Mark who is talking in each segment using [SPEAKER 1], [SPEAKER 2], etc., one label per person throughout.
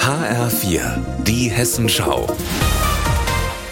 [SPEAKER 1] HR4, die Hessenschau.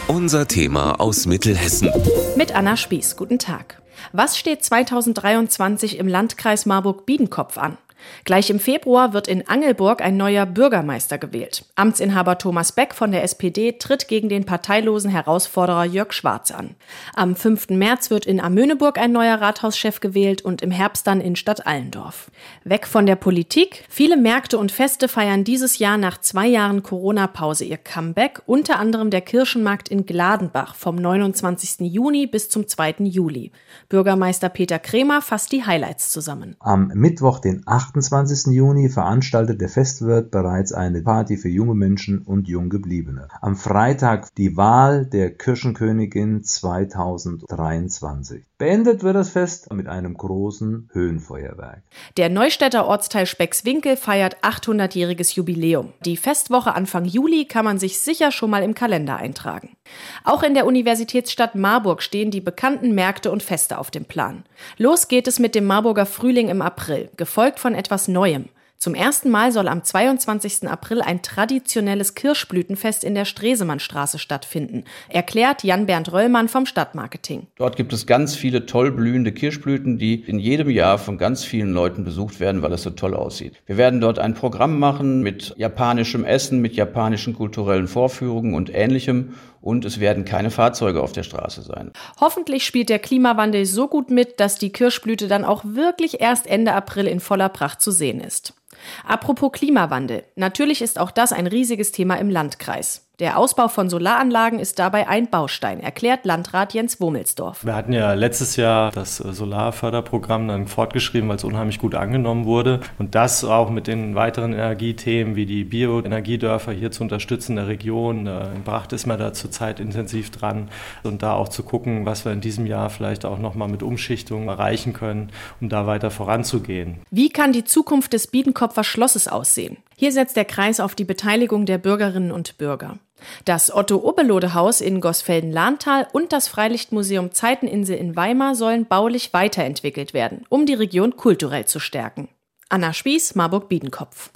[SPEAKER 1] Unser Thema aus Mittelhessen.
[SPEAKER 2] Mit Anna Spieß, guten Tag. Was steht 2023 im Landkreis Marburg-Biedenkopf an? Gleich im Februar wird in Angelburg ein neuer Bürgermeister gewählt. Amtsinhaber Thomas Beck von der SPD tritt gegen den parteilosen Herausforderer Jörg Schwarz an. Am 5. März wird in Amöneburg ein neuer Rathauschef gewählt und im Herbst dann in Stadt Allendorf. Weg von der Politik. Viele Märkte und Feste feiern dieses Jahr nach zwei Jahren Corona-Pause ihr Comeback, unter anderem der Kirchenmarkt in Gladenbach vom 29. Juni bis zum 2. Juli. Bürgermeister Peter Kremer fasst die Highlights zusammen.
[SPEAKER 3] Am Mittwoch, den 8. 28. Juni veranstaltet der Festwirt bereits eine Party für junge Menschen und Junggebliebene. Am Freitag die Wahl der Kirchenkönigin 2023. Beendet wird das Fest mit einem großen Höhenfeuerwerk.
[SPEAKER 2] Der Neustädter Ortsteil Speckswinkel feiert 800-jähriges Jubiläum. Die Festwoche Anfang Juli kann man sich sicher schon mal im Kalender eintragen. Auch in der Universitätsstadt Marburg stehen die bekannten Märkte und Feste auf dem Plan. Los geht es mit dem Marburger Frühling im April, gefolgt von etwas Neuem. Zum ersten Mal soll am 22. April ein traditionelles Kirschblütenfest in der Stresemannstraße stattfinden, erklärt Jan-Bernd Röllmann vom Stadtmarketing.
[SPEAKER 4] Dort gibt es ganz viele toll blühende Kirschblüten, die in jedem Jahr von ganz vielen Leuten besucht werden, weil es so toll aussieht. Wir werden dort ein Programm machen mit japanischem Essen, mit japanischen kulturellen Vorführungen und ähnlichem und es werden keine Fahrzeuge auf der Straße sein.
[SPEAKER 2] Hoffentlich spielt der Klimawandel so gut mit, dass die Kirschblüte dann auch wirklich erst Ende April in voller Pracht zu sehen ist. Apropos Klimawandel. Natürlich ist auch das ein riesiges Thema im Landkreis. Der Ausbau von Solaranlagen ist dabei ein Baustein, erklärt Landrat Jens Womelsdorf.
[SPEAKER 5] Wir hatten ja letztes Jahr das äh, Solarförderprogramm dann fortgeschrieben, weil es unheimlich gut angenommen wurde. Und das auch mit den weiteren Energiethemen wie die Bioenergiedörfer hier zu unterstützen in der Region. In Bracht ist man da zurzeit intensiv dran. Und da auch zu gucken, was wir in diesem Jahr vielleicht auch nochmal mit Umschichtungen erreichen können, um da weiter voranzugehen.
[SPEAKER 2] Wie kann die Zukunft des Biedenkopfer Schlosses aussehen? Hier setzt der Kreis auf die Beteiligung der Bürgerinnen und Bürger. Das Otto-Oberlode-Haus in Gosfelden-Lahntal und das Freilichtmuseum Zeiteninsel in Weimar sollen baulich weiterentwickelt werden, um die Region kulturell zu stärken. Anna Spieß, Marburg-Biedenkopf.